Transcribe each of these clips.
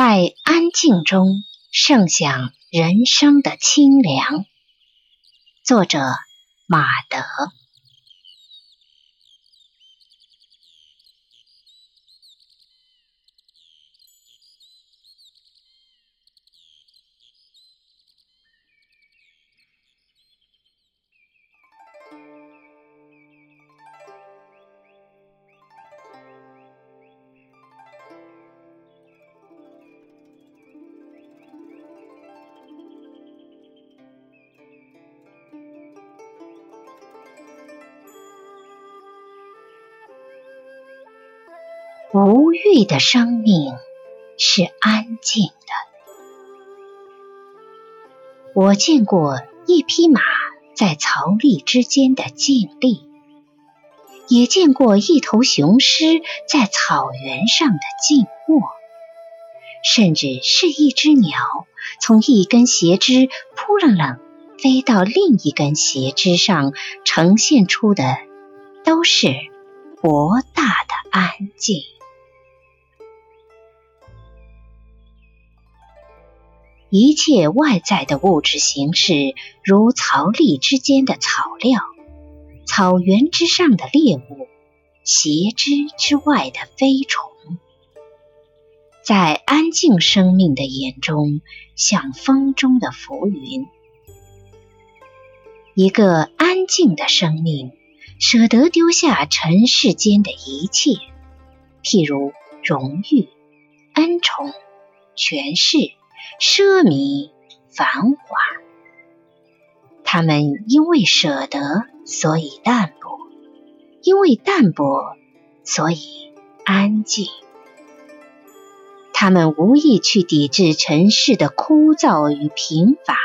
在安静中盛享人生的清凉。作者：马德。无欲的生命是安静的。我见过一匹马在槽砾之间的静立，也见过一头雄狮在草原上的静卧，甚至是一只鸟从一根斜枝扑棱棱飞到另一根斜枝上，呈现出的都是博大的安静。一切外在的物质形式，如草粒之间的草料、草原之上的猎物、斜枝之外的飞虫，在安静生命的眼中，像风中的浮云。一个安静的生命，舍得丢下尘世间的一切，譬如荣誉、恩宠、权势。奢靡繁华，他们因为舍得，所以淡泊；因为淡泊，所以安静。他们无意去抵制尘世的枯燥与贫乏，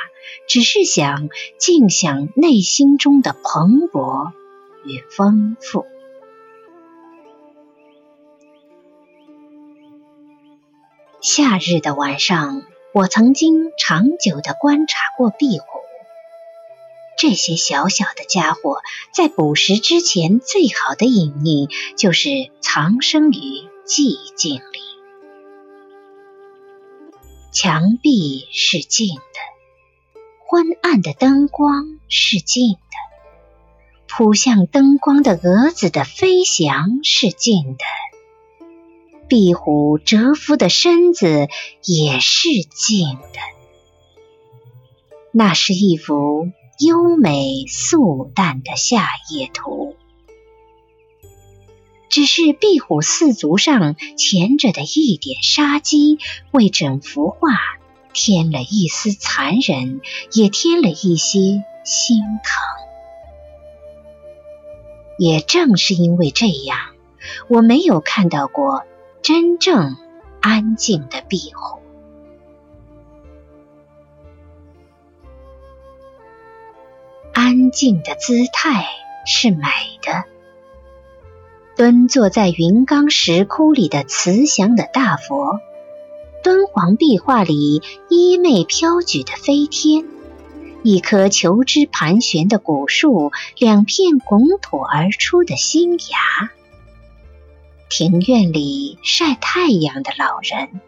只是想尽享内心中的蓬勃与丰富。夏日的晚上。我曾经长久地观察过壁虎，这些小小的家伙在捕食之前，最好的隐匿就是藏身于寂静里。墙壁是静的，昏暗的灯光是静的，扑向灯光的蛾子的飞翔是静的。壁虎蛰伏的身子也是静的，那是一幅优美素淡的夏夜图。只是壁虎四足上潜着的一点杀机，为整幅画添了一丝残忍，也添了一些心疼。也正是因为这样，我没有看到过。真正安静的庇护，安静的姿态是美的。蹲坐在云冈石窟里的慈祥的大佛，敦煌壁画里衣袂飘举的飞天，一棵求枝盘旋的古树，两片拱土而出的新芽。庭院里晒太阳的老人，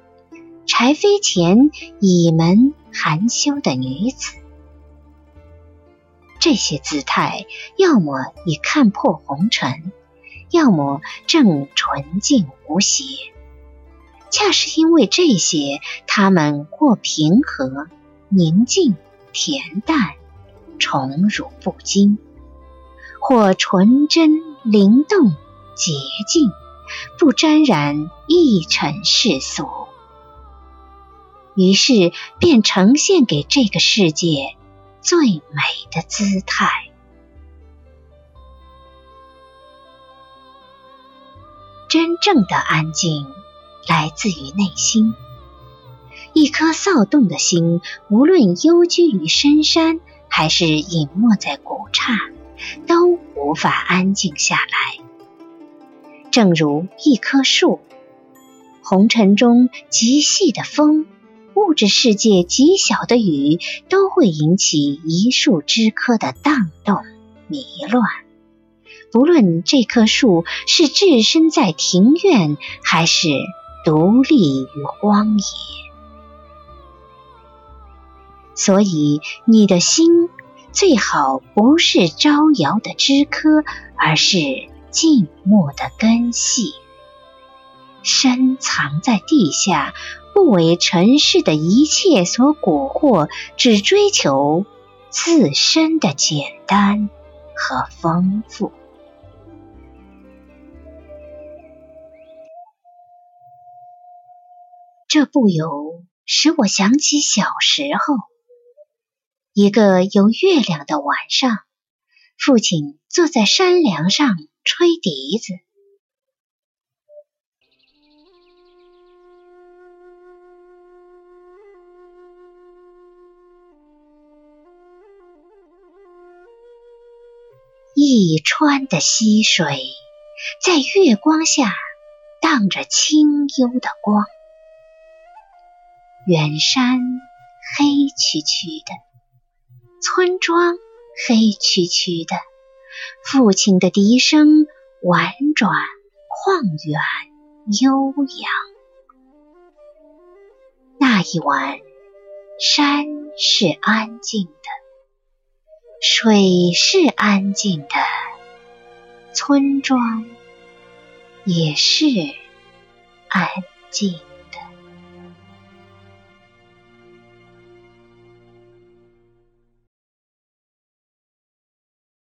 柴扉前倚门含羞的女子，这些姿态，要么已看破红尘，要么正纯净无邪。恰是因为这些，他们或平和、宁静、恬淡、宠辱不惊；或纯真、灵动、洁净。不沾染一尘世俗，于是便呈现给这个世界最美的姿态。真正的安静来自于内心。一颗躁动的心，无论幽居于深山，还是隐没在古刹，都无法安静下来。正如一棵树，红尘中极细的风，物质世界极小的雨，都会引起一树枝柯的荡动迷乱。不论这棵树是置身在庭院，还是独立于荒野。所以，你的心最好不是招摇的枝柯，而是静默的根系，深藏在地下，不为尘世的一切所蛊惑，只追求自身的简单和丰富。这不由使我想起小时候。一个有月亮的晚上，父亲坐在山梁上吹笛子。一川的溪水在月光下荡着清幽的光，远山黑黢黢的。村庄黑黢黢的，父亲的笛声婉转、旷远、悠扬。那一晚，山是安静的，水是安静的，村庄也是安静。